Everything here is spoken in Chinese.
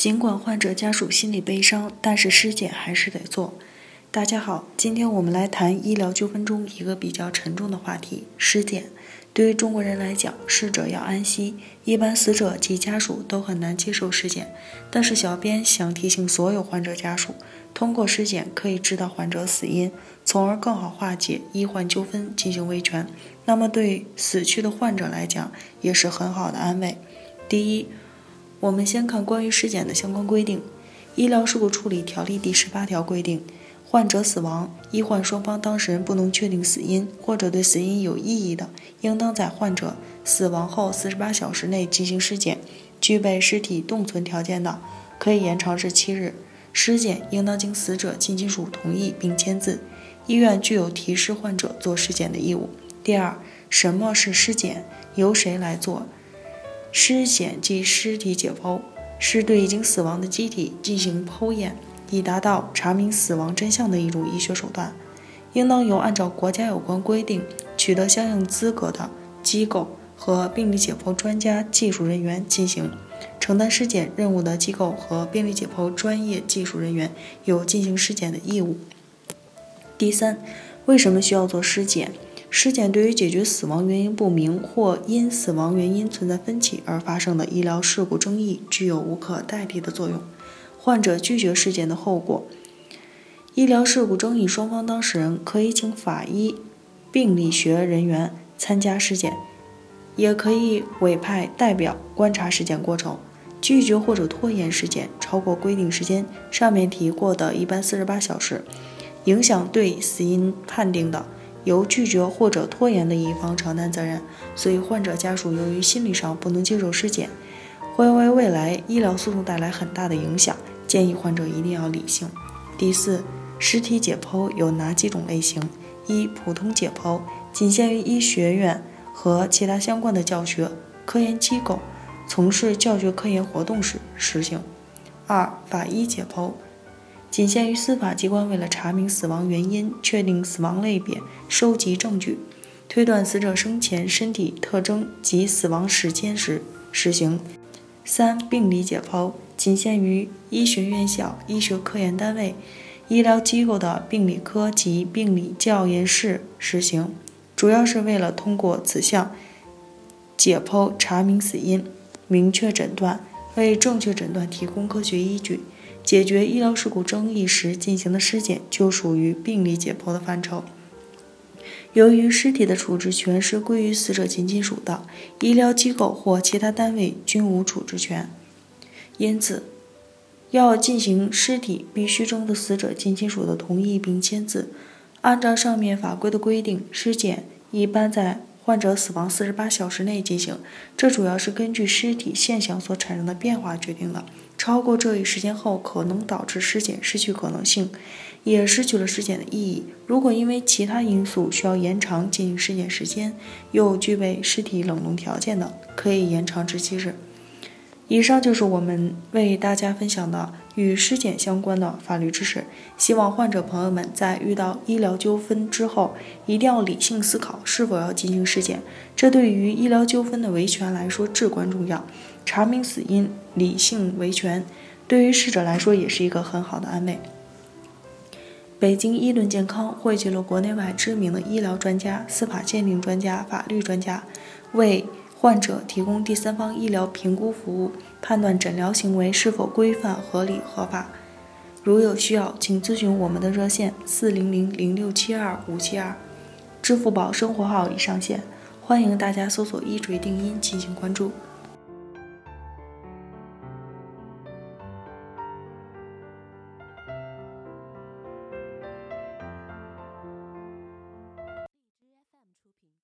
尽管患者家属心里悲伤，但是尸检还是得做。大家好，今天我们来谈医疗纠纷中一个比较沉重的话题——尸检。对于中国人来讲，逝者要安息，一般死者及家属都很难接受尸检。但是，小编想提醒所有患者家属，通过尸检可以知道患者死因，从而更好化解医患纠纷，进行维权。那么，对死去的患者来讲，也是很好的安慰。第一。我们先看关于尸检的相关规定，《医疗事故处理条例》第十八条规定，患者死亡，医患双方当事人不能确定死因或者对死因有异议的，应当在患者死亡后四十八小时内进行尸检。具备尸体冻存条件的，可以延长至七日。尸检应当经死者近亲属同意并签字，医院具有提示患者做尸检的义务。第二，什么是尸检？由谁来做？尸检即尸体解剖，是对已经死亡的机体进行剖验，以达到查明死亡真相的一种医学手段。应当由按照国家有关规定取得相应资格的机构和病理解剖专家技术人员进行。承担尸检任务的机构和病理解剖专业技术人员有进行尸检的义务。第三，为什么需要做尸检？尸检对于解决死亡原因不明或因死亡原因存在分歧而发生的医疗事故争议具有无可代替的作用。患者拒绝尸检的后果，医疗事故争议双方当事人可以请法医、病理学人员参加尸检，也可以委派代表观察尸检过程。拒绝或者拖延尸检超过规定时间（上面提过的一般四十八小时），影响对死因判定的。由拒绝或者拖延的一方承担责任，所以患者家属由于心理上不能接受尸检，会为未来医疗诉讼带来很大的影响。建议患者一定要理性。第四，尸体解剖有哪几种类型？一、普通解剖，仅限于医学院和其他相关的教学科研机构从事教学科研活动时实行。二、法医解剖。仅限于司法机关为了查明死亡原因、确定死亡类别、收集证据、推断死者生前身体特征及死亡时间时实行。三、病理解剖仅限于医学院校、医学科研单位、医疗机构的病理科及病理教研室实行，主要是为了通过此项解剖查明死因、明确诊断，为正确诊断提供科学依据。解决医疗事故争议时进行的尸检就属于病理解剖的范畴。由于尸体的处置权是归于死者近亲属的，医疗机构或其他单位均无处置权，因此要进行尸体必须征得死者近亲属的同意并签字。按照上面法规的规定，尸检一般在患者死亡四十八小时内进行，这主要是根据尸体现象所产生的变化决定的。超过这一时间后，可能导致尸检失去可能性，也失去了尸检的意义。如果因为其他因素需要延长进行尸检时间，又具备尸体冷冻条件的，可以延长至七日。以上就是我们为大家分享的与尸检相关的法律知识。希望患者朋友们在遇到医疗纠纷之后，一定要理性思考是否要进行尸检，这对于医疗纠纷的维权来说至关重要。查明死因，理性维权，对于逝者来说也是一个很好的安慰。北京医论健康汇聚了国内外知名的医疗专家、司法鉴定专家、法律专家，为患者提供第三方医疗评估服务，判断诊疗行为是否规范、合理、合法。如有需要，请咨询我们的热线四零零零六七二五七二，支付宝生活号已上线，欢迎大家搜索“一锤定音”进行关注。